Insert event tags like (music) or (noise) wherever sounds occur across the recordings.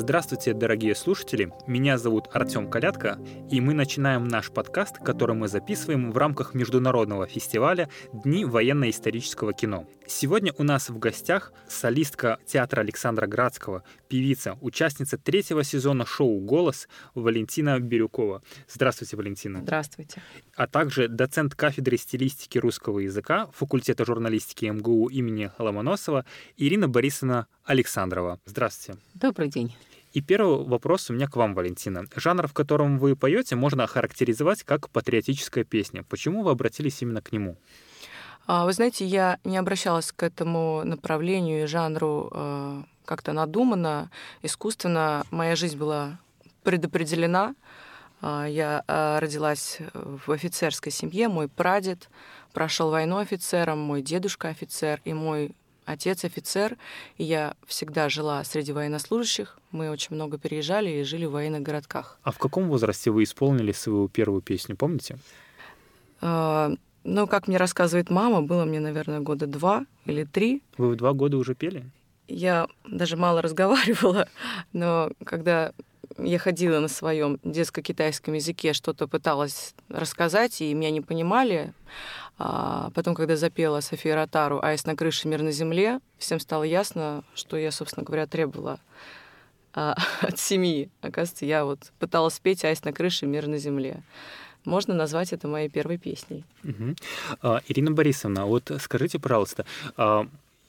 Здравствуйте, дорогие слушатели! Меня зовут Артем Калятко, и мы начинаем наш подкаст, который мы записываем в рамках международного фестиваля «Дни военно-исторического кино». Сегодня у нас в гостях солистка театра Александра Градского, певица, участница третьего сезона шоу «Голос» Валентина Бирюкова. Здравствуйте, Валентина. Здравствуйте. А также доцент кафедры стилистики русского языка факультета журналистики МГУ имени Ломоносова Ирина Борисовна Александрова. Здравствуйте. Добрый день. И первый вопрос у меня к вам, Валентина. Жанр, в котором вы поете, можно охарактеризовать как патриотическая песня. Почему вы обратились именно к нему? А, вы знаете, я не обращалась к этому направлению и жанру э, как-то надуманно, искусственно. Моя жизнь была предопределена. А, я э, родилась в офицерской семье. Мой прадед прошел войну офицером, мой дедушка офицер, и мой отец офицер, и я всегда жила среди военнослужащих. Мы очень много переезжали и жили в военных городках. А в каком возрасте вы исполнили свою первую песню, помните? А, ну, как мне рассказывает мама, было мне, наверное, года два или три. Вы в два года уже пели? Я даже мало (laughs) разговаривала, но когда я ходила на своем детско-китайском языке, что-то пыталась рассказать, и меня не понимали. А потом, когда запела София Ротару «Айс на крыше, мир на земле», всем стало ясно, что я, собственно говоря, требовала а, (laughs) от семьи. Оказывается, я вот пыталась спеть «Айс на крыше, мир на земле». Можно назвать это моей первой песней. Угу. Ирина Борисовна, вот скажите, пожалуйста, а,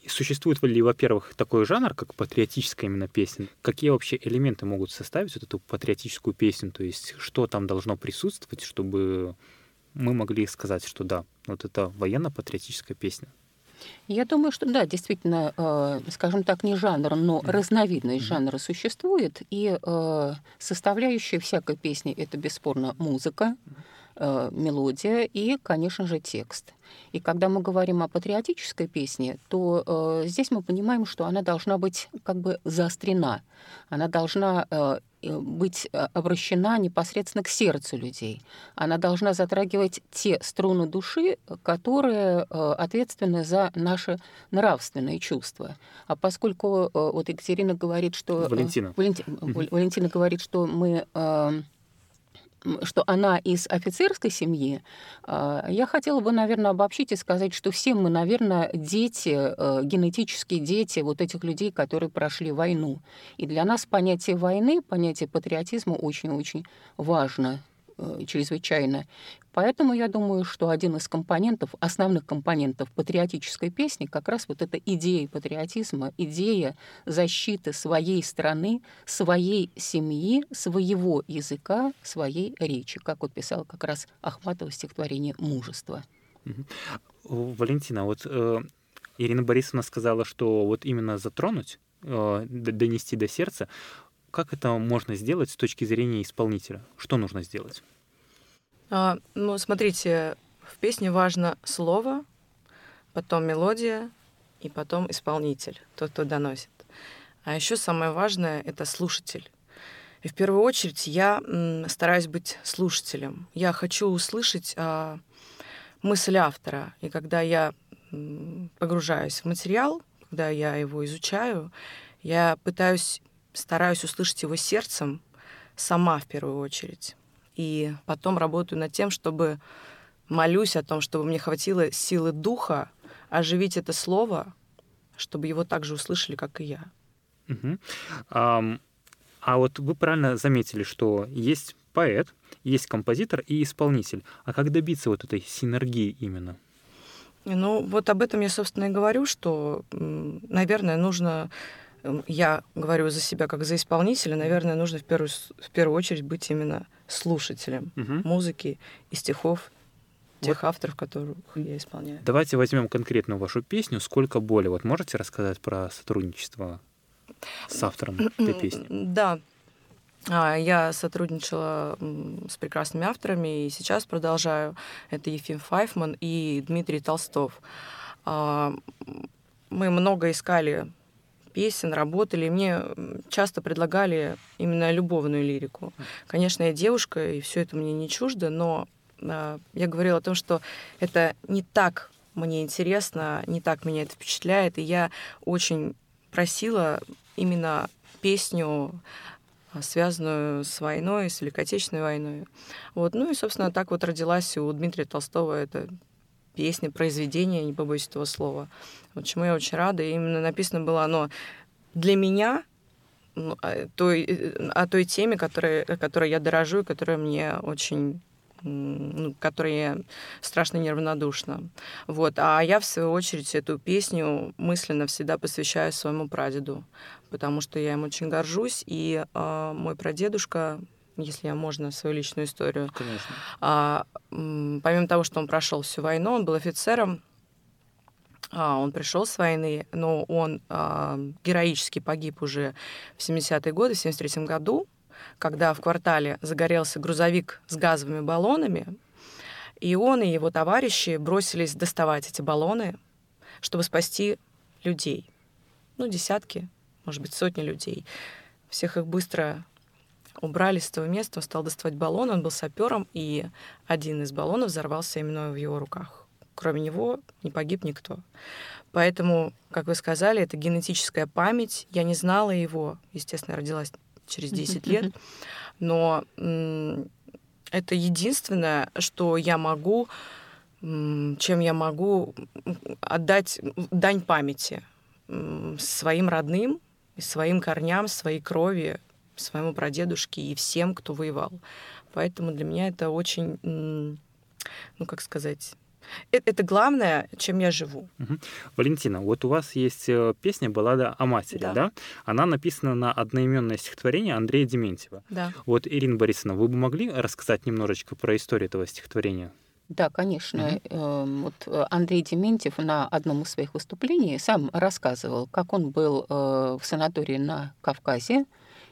Существует ли, во-первых, такой жанр, как патриотическая именно песня? Какие вообще элементы могут составить вот эту патриотическую песню? То есть что там должно присутствовать, чтобы мы могли сказать, что да, вот это военно-патриотическая песня? Я думаю, что да, действительно, э, скажем так, не жанр, но mm-hmm. разновидность mm-hmm. жанра существует, и э, составляющая всякой песни это бесспорно музыка, э, мелодия и, конечно же, текст. И когда мы говорим о патриотической песне, то э, здесь мы понимаем, что она должна быть как бы заострена, она должна э, быть э, обращена непосредственно к сердцу людей. Она должна затрагивать те струны души, которые э, ответственны за наши нравственные чувства. А поскольку э, вот Екатерина говорит, что... Валентина. Валенти... Валентина говорит, что мы что она из офицерской семьи, а, я хотела бы, наверное, обобщить и сказать, что все мы, наверное, дети, э, генетические дети вот этих людей, которые прошли войну. И для нас понятие войны, понятие патриотизма очень-очень важно. Э, чрезвычайно. Поэтому я думаю, что один из компонентов, основных компонентов патриотической песни как раз вот эта идея патриотизма, идея защиты своей страны, своей семьи, своего языка, своей речи, как вот писал как раз Ахматова стихотворение «Мужество». Валентина, вот э, Ирина Борисовна сказала, что вот именно затронуть, э, донести до сердца, как это можно сделать с точки зрения исполнителя? Что нужно сделать? А, ну, смотрите, в песне важно слово, потом мелодия и потом исполнитель, тот, кто доносит. А еще самое важное — это слушатель. И в первую очередь я стараюсь быть слушателем. Я хочу услышать а, мысль автора. И когда я погружаюсь в материал, когда я его изучаю, я пытаюсь стараюсь услышать его сердцем сама в первую очередь. И потом работаю над тем, чтобы молюсь о том, чтобы мне хватило силы духа оживить это слово, чтобы его также услышали, как и я. Угу. А, а вот вы правильно заметили, что есть поэт, есть композитор и исполнитель. А как добиться вот этой синергии именно? Ну, вот об этом я, собственно, и говорю, что, наверное, нужно я говорю за себя как за исполнителя, наверное, нужно в первую, в первую очередь быть именно слушателем угу. музыки и стихов тех вот. авторов, которых я исполняю. Давайте возьмем конкретную вашу песню «Сколько боли». Вот можете рассказать про сотрудничество с автором этой песни? Да, а, я сотрудничала с прекрасными авторами и сейчас продолжаю. Это Ефим Файфман и Дмитрий Толстов. А, мы много искали песен, работали. Мне часто предлагали именно любовную лирику. Конечно, я девушка, и все это мне не чуждо, но э, я говорила о том, что это не так мне интересно, не так меня это впечатляет, и я очень просила именно песню, связанную с войной, с Великой Отечественной войной. Вот. Ну и, собственно, так вот родилась у Дмитрия Толстого эта песня, произведение, не побоюсь этого слова. Вот чему я очень рада. И именно написано было оно для меня, ну, о, той, о той теме, которой, которой я дорожу и которая мне очень ну, которой страшно неравнодушна. Вот. А я, в свою очередь, эту песню мысленно всегда посвящаю своему прадеду, потому что я им очень горжусь, и э, мой прадедушка если я можно свою личную историю. Конечно. А, помимо того, что он прошел всю войну, он был офицером, а, он пришел с войны, но он а, героически погиб уже в 70-е годы, в 73 году когда в квартале загорелся грузовик с газовыми баллонами, и он и его товарищи бросились доставать эти баллоны, чтобы спасти людей. Ну, десятки, может быть, сотни людей. Всех их быстро убрали с того места, он стал доставать баллон, он был сапером, и один из баллонов взорвался именно в его руках. Кроме него не погиб никто. Поэтому, как вы сказали, это генетическая память. Я не знала его. Естественно, родилась через 10 лет. (laughs) Но это единственное, что я могу, чем я могу отдать дань памяти своим родным, своим корням, своей крови, своему прадедушке и всем, кто воевал. Поэтому для меня это очень, ну как сказать, это, это главное, чем я живу. Угу. Валентина, вот у вас есть э, песня «Баллада о матери», да. да? Она написана на одноименное стихотворение Андрея Дементьева. Да. Вот, Ирина Борисовна, вы бы могли рассказать немножечко про историю этого стихотворения? Да, конечно. Mm-hmm. Вот э, Андрей Дементьев на одном из своих выступлений сам рассказывал, как он был в санатории на Кавказе,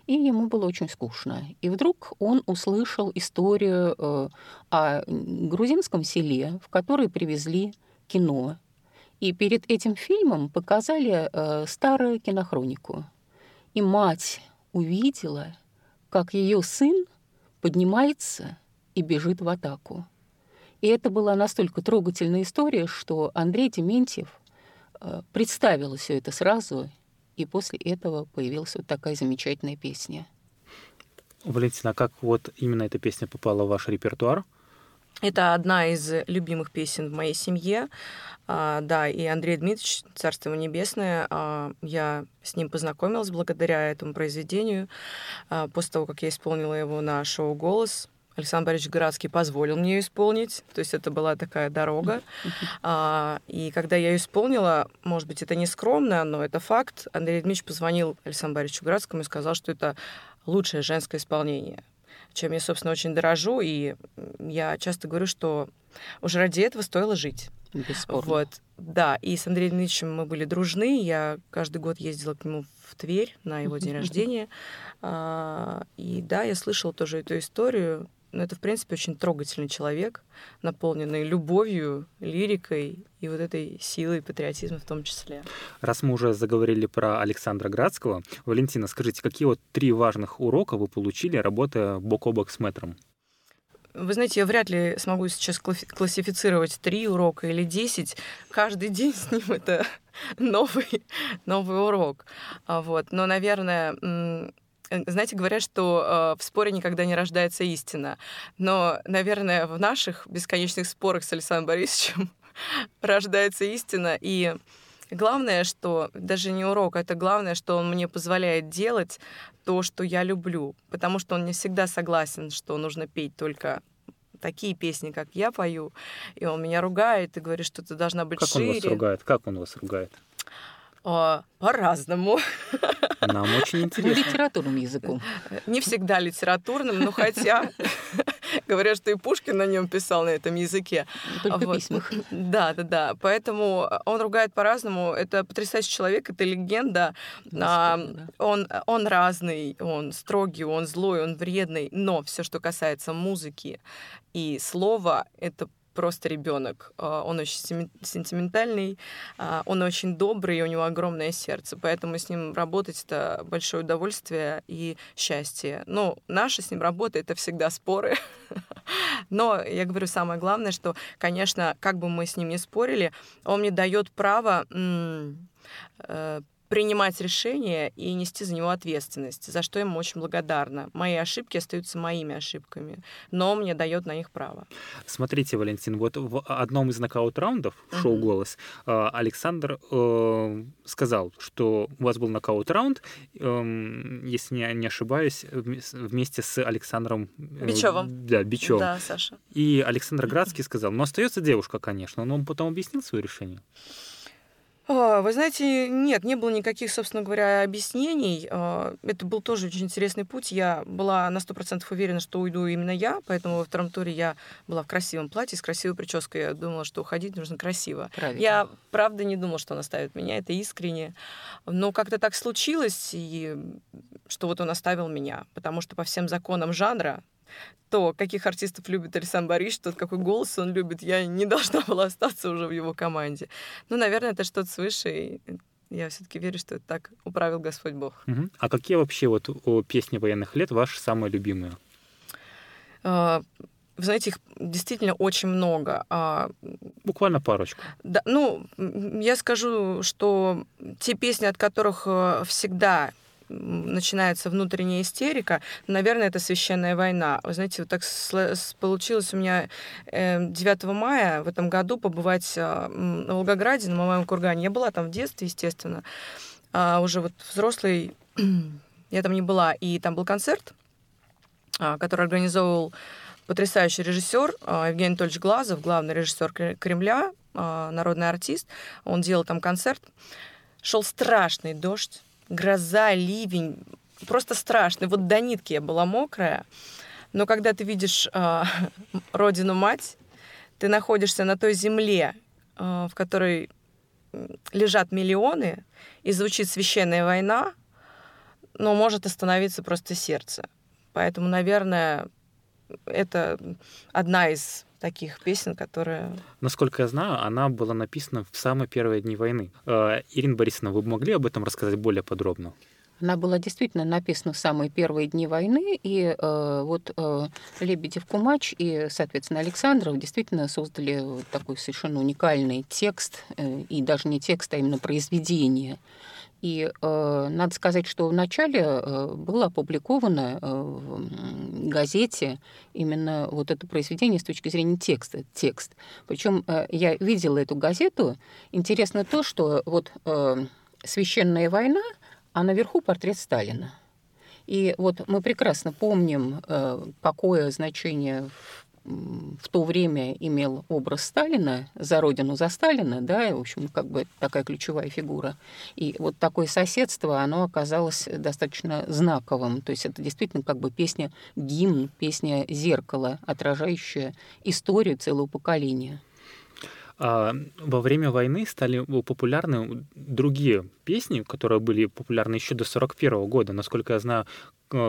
и ему было очень скучно. И вдруг он услышал историю э, о грузинском селе, в который привезли кино. И перед этим фильмом показали э, старую кинохронику. И мать увидела, как ее сын поднимается и бежит в атаку. И это была настолько трогательная история, что Андрей Дементьев э, представил все это сразу и после этого появилась вот такая замечательная песня. Валентина, а как вот именно эта песня попала в ваш репертуар? Это одна из любимых песен в моей семье. А, да, и Андрей Дмитриевич, Царство ему небесное, а, я с ним познакомилась благодаря этому произведению. А, после того, как я исполнила его на шоу «Голос», Александр Борисович Городский позволил мне ее исполнить. То есть это была такая дорога. (laughs) А, и когда я ее исполнила, может быть, это не скромно, но это факт, Андрей Дмитриевич позвонил Александру Борисовичу Городскому и сказал, что это лучшее женское исполнение чем я, собственно, очень дорожу. И я часто говорю, что уже ради этого стоило жить. Бесспорно. Вот, да. И с Андреем Дмитриевичем мы были дружны. Я каждый год ездила к нему в Тверь на его день (laughs) рождения. А, и да, я слышала тоже эту историю. Но это, в принципе, очень трогательный человек, наполненный любовью, лирикой и вот этой силой патриотизма в том числе. Раз мы уже заговорили про Александра Градского, Валентина, скажите, какие вот три важных урока вы получили, работая бок о бок с мэтром? Вы знаете, я вряд ли смогу сейчас классифицировать три урока или десять. Каждый день с ним (laughs) это новый, новый урок. А вот. Но, наверное, знаете, говорят, что э, в споре никогда не рождается истина. Но, наверное, в наших бесконечных спорах с Александром Борисовичем (laughs) рождается истина. И главное, что даже не урок, это главное, что он мне позволяет делать то, что я люблю. Потому что он не всегда согласен, что нужно петь только такие песни, как я пою, и он меня ругает и говорит, что ты должна быть как шире. Как он вас ругает? Как он вас ругает? О, по-разному. Нам очень интересно. Литературным языком. Не всегда литературным, но хотя говорят, что и Пушкин на нем писал на этом языке. Только вот. письмах. Да, да, да. Поэтому он ругает по-разному. Это потрясающий человек, это легенда. А, да. он, он разный, он строгий, он злой, он вредный. Но все, что касается музыки и слова, это просто ребенок. А, он очень сентиментальный, а, он очень добрый, и у него огромное сердце. Поэтому с ним работать это большое удовольствие и счастье. Ну, наша с ним работа это всегда споры. (laughs) Но я говорю, самое главное, что, конечно, как бы мы с ним не спорили, он мне дает право э, принимать решения и нести за него ответственность, за что ему очень благодарна. Мои ошибки остаются моими ошибками, но мне дает на них право. Смотрите, Валентин, вот в одном из нокаут-раундов в шоу «Голос» э, Александр э, сказал, что у вас был нокаут-раунд, э, если не, не ошибаюсь, вместе с Александром... Э, Бичевым. Да, Бичевым. Да, Саша. И Александр Градский сказал, ну, остается девушка, конечно, но он потом объяснил свое решение. А, вы знаете, нет, не было никаких, собственно говоря, объяснений. А, это был тоже очень интересный путь. Я была на сто процентов уверена, что уйду именно я, поэтому во втором туре я была в красивом платье, с красивой прической. Я думала, что уходить нужно красиво. Правильно. Я, правда, не думала, что он оставит меня, это искренне. Но как-то так случилось, и что вот он оставил меня, потому что по всем законам жанра то, каких артистов любит Александр Борисович, тот, какой голос он любит, я не (laughs) должна была остаться уже в его команде. Ну, наверное, это что-то свыше, и я все-таки верю, что это так управил Господь Бог. Угу. А какие вообще вот песни военных лет ваши самые любимые? А, вы знаете, их действительно очень много. А, Буквально парочку. Да, ну, я скажу, что те песни, от которых э, всегда начинается внутренняя истерика, наверное, это священная война. Вы знаете, вот так получилось у меня 9 эм, мая в этом году побывать а, на Волгограде, на Мамаевом кургане. Я была там в детстве, естественно, а уже вот взрослый (clears throat) я там не была, и там был концерт, а, который организовывал потрясающий режиссер а, Евгений Анатольевич Глазов, главный режиссер Кремля, народный артист. Он делал там концерт. Шел страшный дождь, гроза, ливень, просто страшно. Вот до нитки я была мокрая, но когда ты видишь (laughs) э, родину-мать, ты находишься на той земле, э, в которой лежат миллионы, и звучит священная война, но может остановиться просто сердце. Поэтому, наверное, это одна из таких песен, которые... Насколько я знаю, она была написана в самые первые дни войны. Э, Ирина Борисовна, вы бы могли об этом рассказать более подробно? Она была действительно написана в самые первые дни войны, и э, вот э, Лебедев Кумач и, соответственно, Александров действительно создали такой совершенно уникальный текст, э, и даже не текст, а именно произведение и э, надо сказать, что вначале э, было опубликовано э, в газете именно вот это произведение с точки зрения текста, текст. Причем э, я видела эту газету. Интересно то, что вот э, «Священная война», а наверху портрет Сталина. И вот мы прекрасно помним, э, какое значение в в то время имел образ Сталина, за родину за Сталина, да, в общем, как бы такая ключевая фигура. И вот такое соседство, оно оказалось достаточно знаковым. То есть это действительно как бы песня гимн, песня зеркало, отражающая историю целого поколения. А во время войны стали популярны другие песни, которые были популярны еще до 1941 года. Насколько я знаю,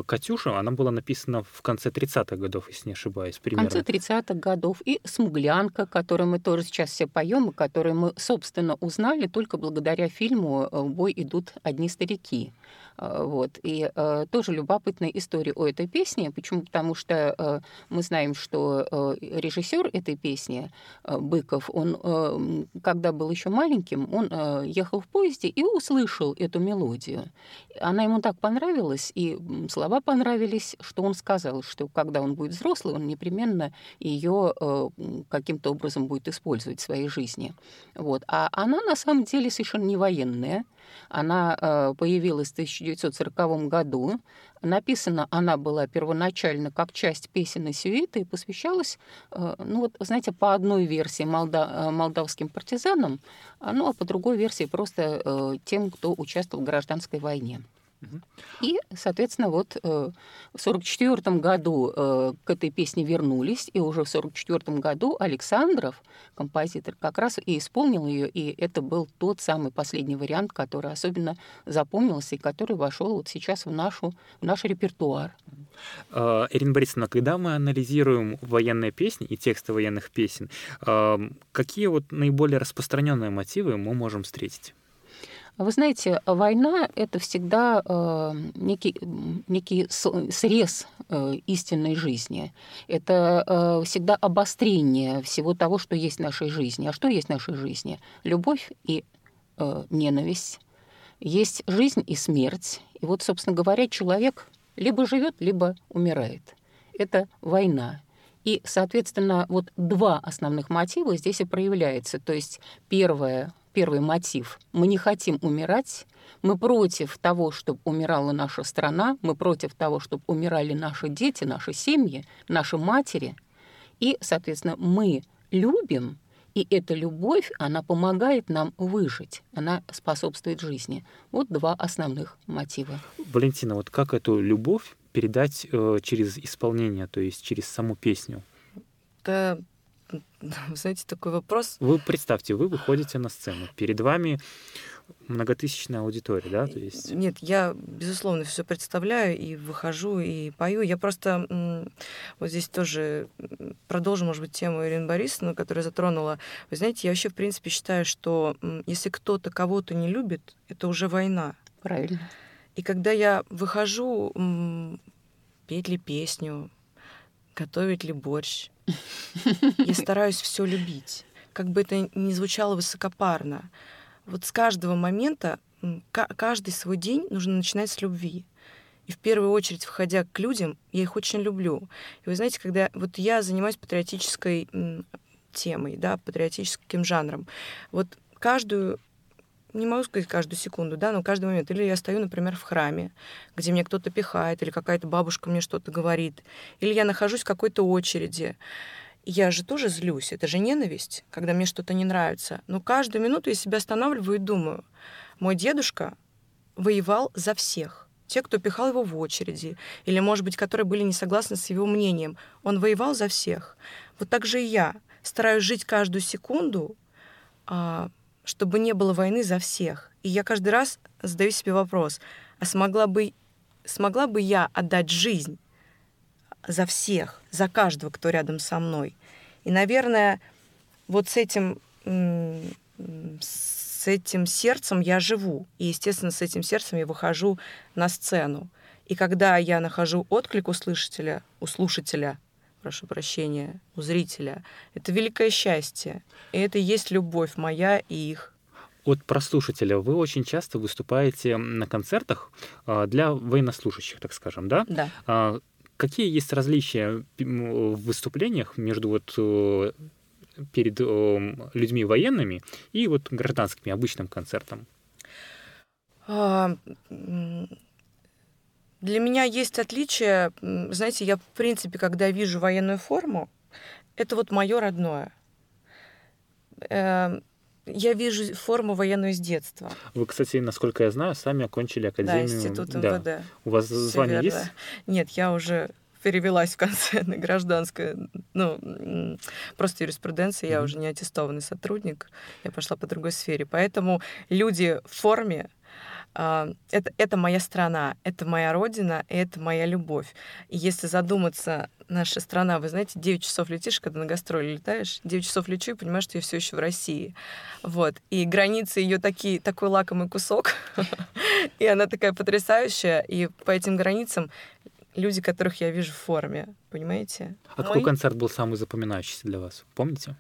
«Катюша», она была написана в конце 30-х годов, если не ошибаюсь, примерно. В конце 30-х годов. И «Смуглянка», которую мы тоже сейчас все поем, и которую мы, собственно, узнали только благодаря фильму «В бой идут одни старики». А, вот. И э, тоже любопытная история о этой песне. Почему? Потому что э, мы знаем, что э, режиссер этой песни, э, Быков, он, э, когда был еще маленьким, он э, ехал в поезде и услышал эту мелодию. Она ему так понравилась, и слова понравились, что он сказал, что когда он будет взрослый, он непременно ее э, каким-то образом будет использовать в своей жизни. Вот. А она на самом деле совершенно не военная. Она э, появилась в 1940 году. Написана она была первоначально как часть песен и сюиты и посвящалась, э, ну вот, знаете, по одной версии молда молдавским партизанам, ну а по другой версии просто тем, кто участвовал в гражданской войне. И, соответственно, вот э, в 1944 году э, к этой песне вернулись, и уже в 1944 году Александров, композитор, как раз и исполнил ее, и это был тот самый последний вариант, который особенно запомнился и который вошел вот сейчас в, нашу, в наш репертуар. А, Ирина Борисовна, когда мы анализируем военные песни и тексты военных песен, какие вот наиболее распространенные мотивы мы можем встретить? Вы знаете, война — это всегда э, некий, некий срез э, истинной жизни. Это э, всегда обострение всего того, что есть в нашей жизни. А что есть в нашей жизни? Любовь и э, ненависть, есть жизнь и смерть. И вот, собственно говоря, человек либо живет, либо умирает. Это война. И, соответственно, вот два основных мотива здесь и проявляются. То есть первое, первый мотив – мы не хотим умирать, мы против того, чтобы умирала наша страна, мы против того, чтобы умирали наши дети, наши семьи, наши матери. И, соответственно, мы любим, и эта любовь, она помогает нам выжить, она способствует жизни. Вот два основных мотива. Валентина, вот как эту любовь передать э, через исполнение, то есть через саму песню? Это, (laughs) знаете, такой вопрос. Вы представьте, вы выходите на сцену, перед вами многотысячная аудитория, да? То есть... Нет, я, безусловно, все представляю и выхожу, и пою. Я просто вот здесь тоже продолжу, может быть, тему Ирины Борисовны, которая затронула. Вы знаете, я вообще, в принципе, считаю, что если кто-то кого-то не любит, это уже война. Правильно. И когда я выхожу петь ли песню, готовить ли борщ, я стараюсь все любить. Как бы это ни звучало высокопарно. Вот с каждого момента, каждый свой день нужно начинать с любви. И в первую очередь, входя к людям, я их очень люблю. И вы знаете, когда вот я занимаюсь патриотической темой, да, патриотическим жанром, вот каждую не могу сказать каждую секунду, да, но каждый момент. Или я стою, например, в храме, где мне кто-то пихает, или какая-то бабушка мне что-то говорит, или я нахожусь в какой-то очереди. Я же тоже злюсь, это же ненависть, когда мне что-то не нравится. Но каждую минуту я себя останавливаю и думаю, мой дедушка воевал за всех. Те, кто пихал его в очереди, или, может быть, которые были не согласны с его мнением, он воевал за всех. Вот так же и я стараюсь жить каждую секунду, а, чтобы не было войны за всех. И я каждый раз задаю себе вопрос, а смогла бы, смогла бы я отдать жизнь за всех, за каждого, кто рядом со мной? И, наверное, вот с этим, с этим сердцем я живу. И, естественно, с этим сердцем я выхожу на сцену. И когда я нахожу отклик у слушателя, у слушателя прошу прощения, у зрителя. Это великое счастье. И это и есть любовь моя и их. От прослушателя вы очень часто выступаете на концертах а, для военнослужащих, так скажем, да? Да. А, какие есть различия в выступлениях между вот э, перед людьми военными и вот гражданскими обычным концертом? Для меня есть отличие. Знаете, я, в принципе, когда вижу военную форму, это вот мое родное. Эм, я вижу форму военную с детства. Вы, кстати, насколько я знаю, сами окончили академию. Да, институт МВД. Да. У вас Все звание верно. есть? Нет, я уже перевелась в конце (laughs) на гражданское, ну, просто юриспруденция, mm-hmm. я уже не аттестованный сотрудник, я пошла по другой сфере. Поэтому люди в форме, это, это моя страна, это моя родина, это моя любовь. И если задуматься, наша страна, вы знаете, 9 часов летишь, когда на гастроли летаешь, 9 часов лечу и понимаешь, что я все еще в России. Вот. И границы ее такие, такой лакомый кусок, (laughs) и она такая потрясающая, и по этим границам люди, которых я вижу в форме, понимаете? А какой концерт был самый запоминающийся для вас? Помните?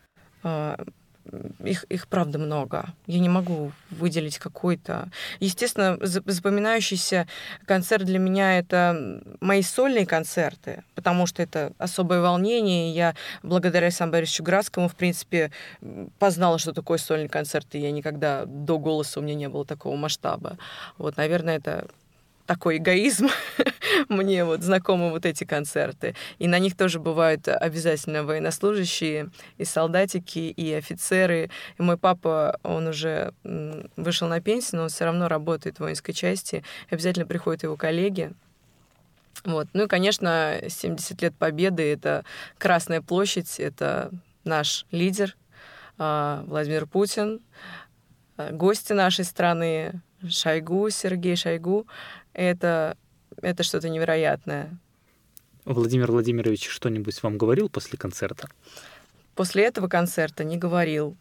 Их, их правда много. Я не могу выделить какой-то. Естественно, запоминающийся концерт для меня это мои сольные концерты, потому что это особое волнение. Я благодаря Александру Градскому, в принципе, познала, что такое сольный концерт, и я никогда до голоса у меня не было такого масштаба. Вот, наверное, это такой эгоизм. (laughs) Мне вот знакомы вот эти концерты. И на них тоже бывают обязательно военнослужащие, и солдатики, и офицеры. И мой папа, он уже вышел на пенсию, но он все равно работает в воинской части. Обязательно приходят его коллеги, вот. Ну и, конечно, 70 лет Победы — это Красная площадь, это наш лидер а, Владимир Путин, гости нашей страны, Шойгу, Сергей Шойгу это, это что-то невероятное. Владимир Владимирович что-нибудь вам говорил после концерта? После этого концерта не говорил.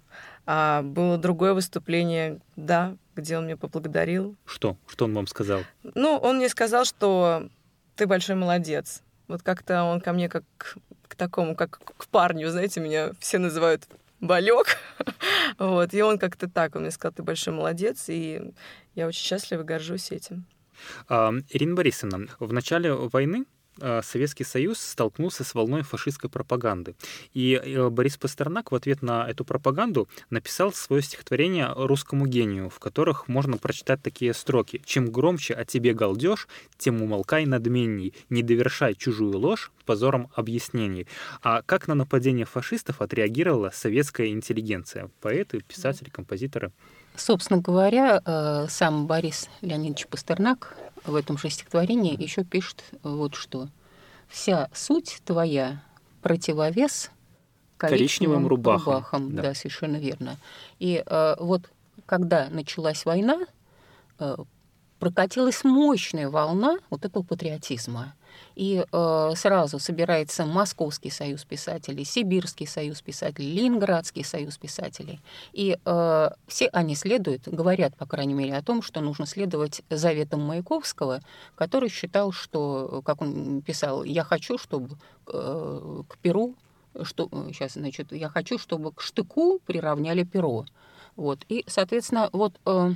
А было другое выступление, да, где он меня поблагодарил. Что? Что он вам сказал? Ну, он мне сказал, что ты большой молодец. Вот как-то он ко мне как к такому, как к парню, знаете, меня все называют болек. (laughs) вот, и он как-то так, он мне сказал, ты большой молодец, и я очень счастлива, горжусь этим. А, Ирина Борисовна, в начале войны Э, Советский Союз столкнулся с волной фашистской пропаганды. И э, Борис Пастернак в ответ на эту пропаганду написал свое стихотворение «Русскому гению», в которых можно прочитать такие строки. «Чем громче о тебе галдеж, тем умолкай надменней, не довершай чужую ложь позором объяснений». А как на нападение фашистов отреагировала советская интеллигенция? Поэты, писатели, композиторы? Собственно говоря, э, сам Борис Леонидович Пастернак в этом же стихотворении еще пишет вот что. «Вся суть твоя — противовес коричневым, коричневым рубахам». рубахам. Да. да, совершенно верно. И э, вот когда началась война, э, прокатилась мощная волна вот этого патриотизма. И э, сразу собирается Московский союз писателей, Сибирский союз писателей, Ленинградский союз писателей. И э, все они следуют, говорят, по крайней мере, о том, что нужно следовать заветам Маяковского, который считал, что, как он писал, я хочу, чтобы э, к Перу, что, сейчас, значит, я хочу, чтобы к штыку приравняли перо. Вот. И, соответственно, вот э,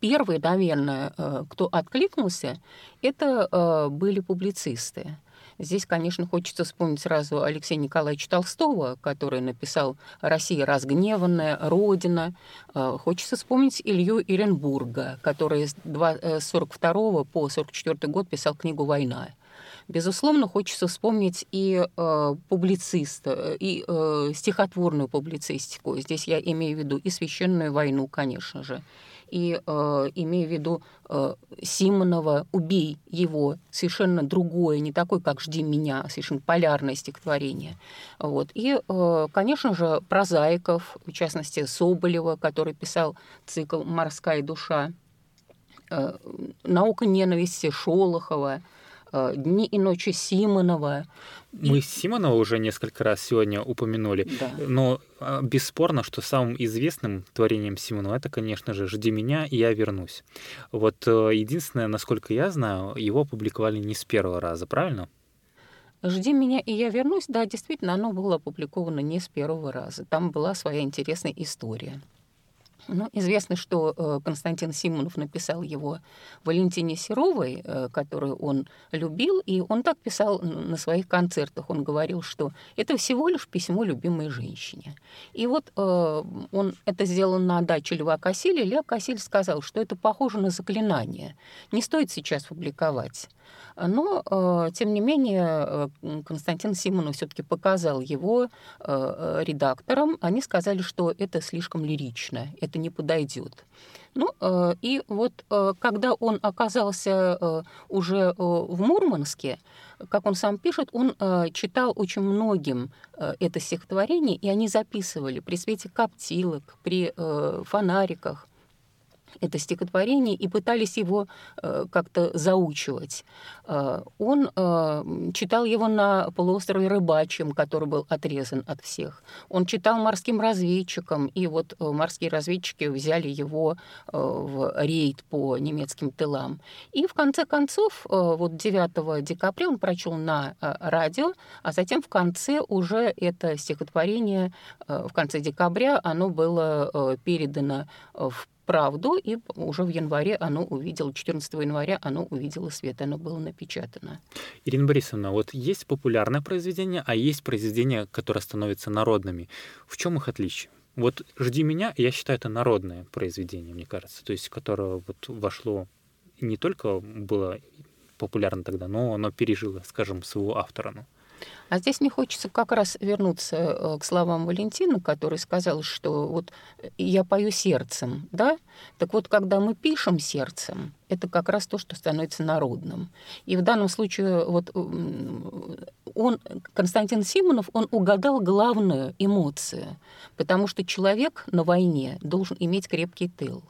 первые, наверное, э, кто откликнулся, это э, были публицисты. Здесь, конечно, хочется вспомнить сразу Алексея Николаевича Толстого, который написал «Россия разгневанная», «Родина». Э, хочется вспомнить Илью Иренбурга, который с 1942 по 1944 год писал книгу «Война». Безусловно, хочется вспомнить и э, публициста, и э, стихотворную публицистику. Здесь я имею в виду и священную войну, конечно же, и э, имею в виду э, Симонова «Убей его», совершенно другое, не такой, как «Жди меня», совершенно полярное стихотворение. Вот. И, э, конечно же, прозаиков, в частности, Соболева, который писал цикл «Морская душа», э, «Наука ненависти» Шолохова – Дни и ночи Симонова. Мы Симонова уже несколько раз сегодня упомянули, да. но а, бесспорно, что самым известным творением Симонова это, конечно же, «Жди меня, и я вернусь». Вот э, единственное, насколько я знаю, его опубликовали не с первого раза, правильно? «Жди меня, и я вернусь», да, действительно, оно было опубликовано не с первого раза. Там была своя интересная история. Ну, известно, что э, Константин Симонов написал его Валентине Серовой, э, которую он любил, и он так писал на своих концертах. Он говорил, что это всего лишь письмо любимой женщине. И вот э, он это сделал на даче Льва Кассиля. Лев Кассиль сказал, что это похоже на заклинание. Не стоит сейчас публиковать. Но, тем не менее, Константин Симонов все-таки показал его редакторам. Они сказали, что это слишком лирично, это не подойдет. Ну, и вот когда он оказался уже в Мурманске, как он сам пишет, он читал очень многим это стихотворение, и они записывали при свете коптилок, при фонариках это стихотворение и пытались его э, как-то заучивать. Э, он э, читал его на полуострове Рыбачьем, который был отрезан от всех. Он читал морским разведчикам, и вот э, морские разведчики взяли его э, в рейд по немецким тылам. И в конце концов, э, вот 9 декабря он прочел на радио, а затем в конце уже это стихотворение, в конце декабря оно было передано в правду, и уже в январе оно увидело, 14 января оно увидело свет, оно было напечатано. Ирина Борисовна, вот есть популярное произведение, а есть произведения, которые становятся народными. В чем их отличие? Вот «Жди меня», я считаю, это народное произведение, мне кажется, то есть которое вот вошло не только было популярно тогда, но оно пережило, скажем, своего автора. Ну. А здесь мне хочется как раз вернуться э, к словам Валентина, который сказал, что вот я пою сердцем, да? Так вот, когда мы пишем сердцем, это как раз то, что становится народным. И в данном случае вот он, Константин Симонов, он угадал главную эмоцию, потому что человек на войне должен иметь крепкий тыл.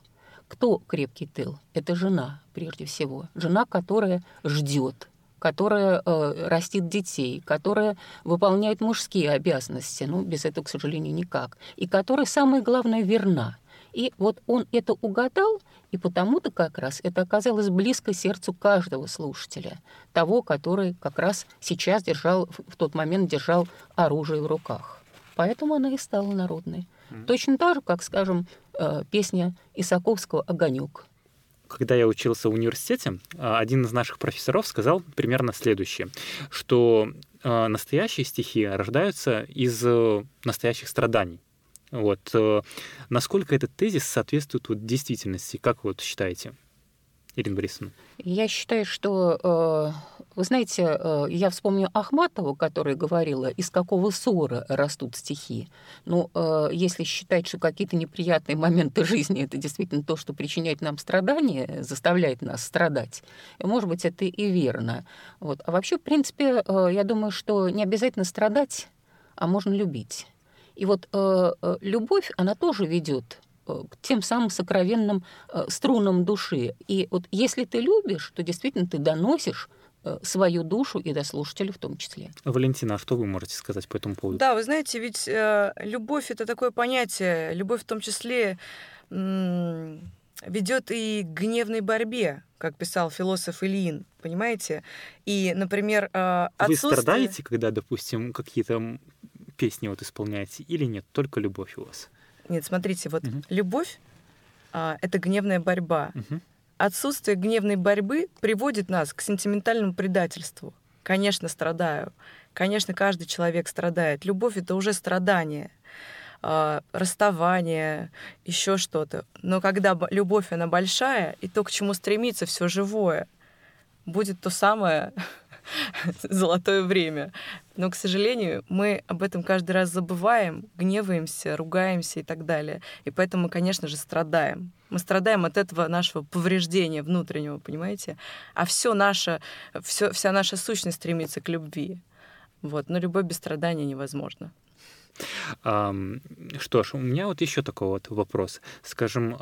Кто крепкий тыл? Это жена, прежде всего. Жена, которая ждет, которая э, растит детей, которая выполняет мужские обязанности, ну, без этого, к сожалению, никак, и которая, самое главное, верна. И вот он это угадал, и потому-то как раз это оказалось близко сердцу каждого слушателя, того, который как раз сейчас держал, в тот момент держал оружие в руках. Поэтому она и стала народной. Точно так же, как, скажем, э, песня Исаковского «Огонек». Когда я учился в университете, э, один из наших профессоров сказал примерно следующее, что э, настоящие стихи рождаются из настоящих страданий. Вот. Насколько этот тезис соответствует вот действительности? Как вы вот считаете? Ирина Борисовна? Я считаю, что, э, вы знаете, э, я вспомню Ахматову, которая говорила, из какого ссора растут стихи. Ну, э, если считать, что какие-то неприятные моменты жизни — это действительно то, что причиняет нам страдания, заставляет нас страдать, может быть, это и верно. Вот. А вообще, в принципе, я думаю, что не обязательно страдать, а можно любить. И вот любовь, она тоже ведет Э, к тем самым сокровенным э, струнам души. И вот если ты любишь, то действительно ты доносишь э, свою душу и до слушателя в том числе. Валентина, а что вы можете сказать по этому поводу? Да, вы знаете, ведь э, любовь это такое понятие, любовь в том числе ведет и к гневной борьбе, как писал философ Ильин, понимаете? И, например, э, отсутствие... Вы страдаете, когда, допустим, какие-то песни вот исполняете, или нет? Только любовь у вас? Нет, смотрите, вот угу. любовь а, это гневная борьба. Угу. Отсутствие гневной борьбы приводит нас к сентиментальному предательству. Конечно, страдаю. Конечно, каждый человек страдает. Любовь это уже страдание, а, расставание, еще что-то. Но когда любовь она большая, и то, к чему стремится все живое, будет то самое (laughs) золотое время. Но, к сожалению, мы об этом каждый раз забываем, гневаемся, ругаемся и так далее. И поэтому мы, конечно же, страдаем. Мы страдаем от этого нашего повреждения внутреннего, понимаете? А все наше, все, вся наша сущность стремится к любви. Вот. Но любовь без страдания невозможна. Что ж, у меня вот еще такой вот вопрос. Скажем,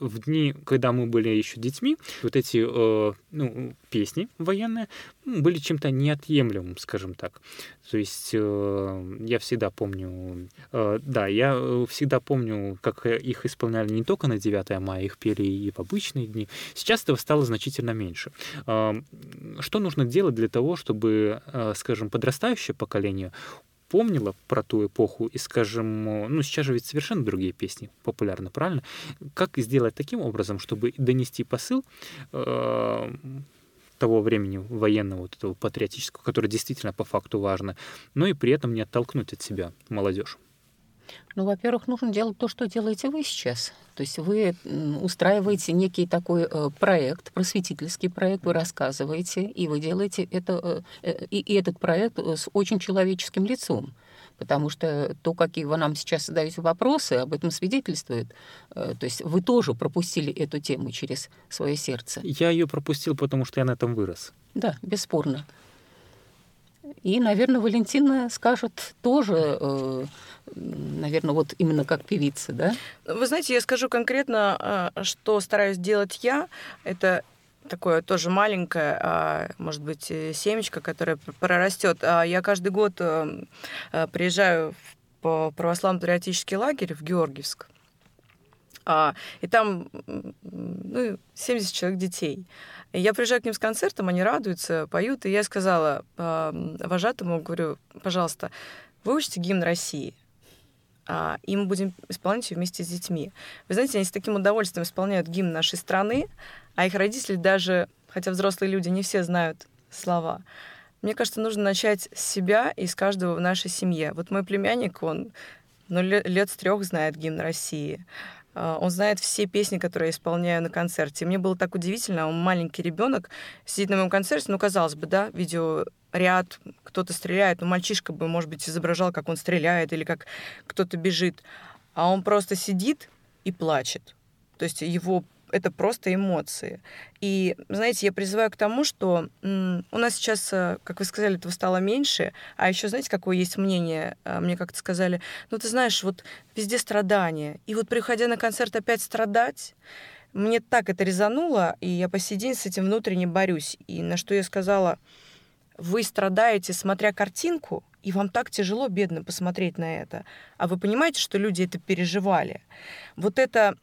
в дни, когда мы были еще детьми, вот эти э, ну, песни военные были чем-то неотъемлемым, скажем так. То есть э, я всегда помню, э, да, я всегда помню, как их исполняли не только на 9 мая, их пели и в обычные дни. Сейчас этого стало значительно меньше. Что нужно делать для того, чтобы, скажем, подрастающее поколение помнила про ту эпоху и, скажем, ну, сейчас же ведь совершенно другие песни популярны, правильно? Как сделать таким образом, чтобы донести посыл э, того времени военного, вот этого патриотического, который действительно по факту важно, но и при этом не оттолкнуть от себя молодежь? Ну, во-первых, нужно делать то, что делаете вы сейчас. То есть вы устраиваете некий такой э, проект, просветительский проект, вы рассказываете, и вы делаете это, э, э, и, и этот проект с очень человеческим лицом. Потому что то, какие вы нам сейчас задаете вопросы, об этом свидетельствует. То есть вы тоже пропустили эту тему через свое сердце. Я ее пропустил, потому что я на этом вырос. Да, бесспорно. И, наверное, Валентина скажет тоже, э, наверное, вот именно как певица, да? Вы знаете, я скажу конкретно, э, что стараюсь делать я. Это такое тоже маленькое, а, может быть, э, семечко, которое прорастет. А я каждый год приезжаю в православно-патриотический лагерь в Георгиевск. А, и там ну, 70 человек детей. И я приезжаю к ним с концертом, они радуются, поют, и я сказала э, вожатому, говорю, пожалуйста, выучите гимн России, а, и мы будем исполнять ее вместе с детьми. Вы знаете, они с таким удовольствием исполняют гимн нашей страны, а их родители даже, хотя взрослые люди не все знают слова, мне кажется, нужно начать с себя и с каждого в нашей семье. Вот мой племянник, он ну, лет, лет с трех знает гимн России. А, он знает все песни, которые я исполняю на концерте. мне было так удивительно, он маленький ребенок, сидит на моем концерте, ну, казалось бы, да, видеоряд, кто-то стреляет, ну, мальчишка бы, может быть, изображал, как он стреляет или как кто-то бежит. А он просто сидит и плачет. То есть его это просто эмоции. И, знаете, я призываю к тому, что у нас сейчас, э, как вы сказали, этого стало меньше, а еще, знаете, какое есть мнение? А, мне как-то сказали, ну, ты знаешь, вот везде страдания, и вот приходя на концерт опять страдать, мне так это резануло, и я по сей день с этим внутренне борюсь. И на что я сказала, вы страдаете, смотря картинку, и вам так тяжело, бедно, посмотреть на это. А вы понимаете, что люди это переживали? Вот это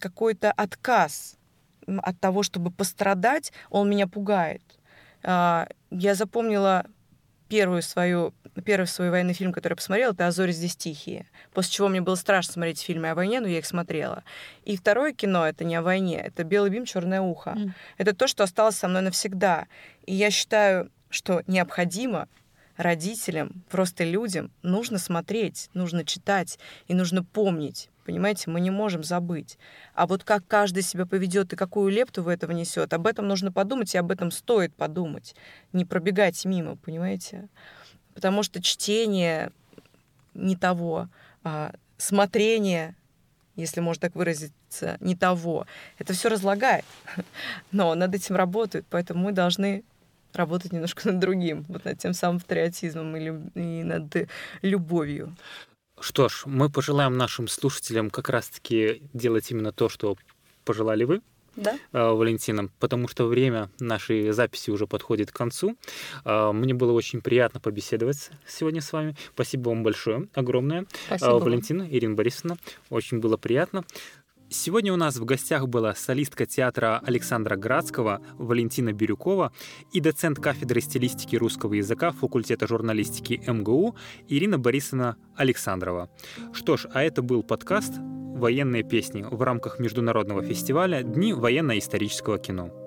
какой-то отказ от того, чтобы пострадать, он меня пугает. А, я запомнила первую свою, первый свой военный фильм, который я посмотрела, это «А здесь тихие». После чего мне было страшно смотреть фильмы о войне, но я их смотрела. И второе кино — это не о войне, это «Белый бим, черное ухо». Mm. Это то, что осталось со мной навсегда. И я считаю, что необходимо родителям, просто людям нужно смотреть, нужно читать и нужно помнить. Понимаете, мы не можем забыть. А вот как каждый себя поведет и какую лепту в это внесет, об этом нужно подумать, и об этом стоит подумать. Не пробегать мимо, понимаете? Потому что чтение не того, а смотрение, если можно так выразиться, не того. Это все разлагает. (laughs) Но над этим работают, поэтому мы должны работать немножко над другим, вот над тем самым патриотизмом или и над любовью. Что ж, мы пожелаем нашим слушателям как раз-таки делать именно то, что пожелали вы, да? Э, Валентина, потому что время нашей записи уже подходит к концу. Э, мне было очень приятно побеседовать сегодня с вами. Спасибо вам большое, огромное. Спасибо. Валентина, Ирина Борисовна, очень было приятно. Сегодня у нас в гостях была солистка театра Александра Градского Валентина Бирюкова и доцент кафедры стилистики русского языка факультета журналистики МГУ Ирина Борисовна Александрова. Что ж, а это был подкаст «Военные песни» в рамках международного фестиваля «Дни военно-исторического кино».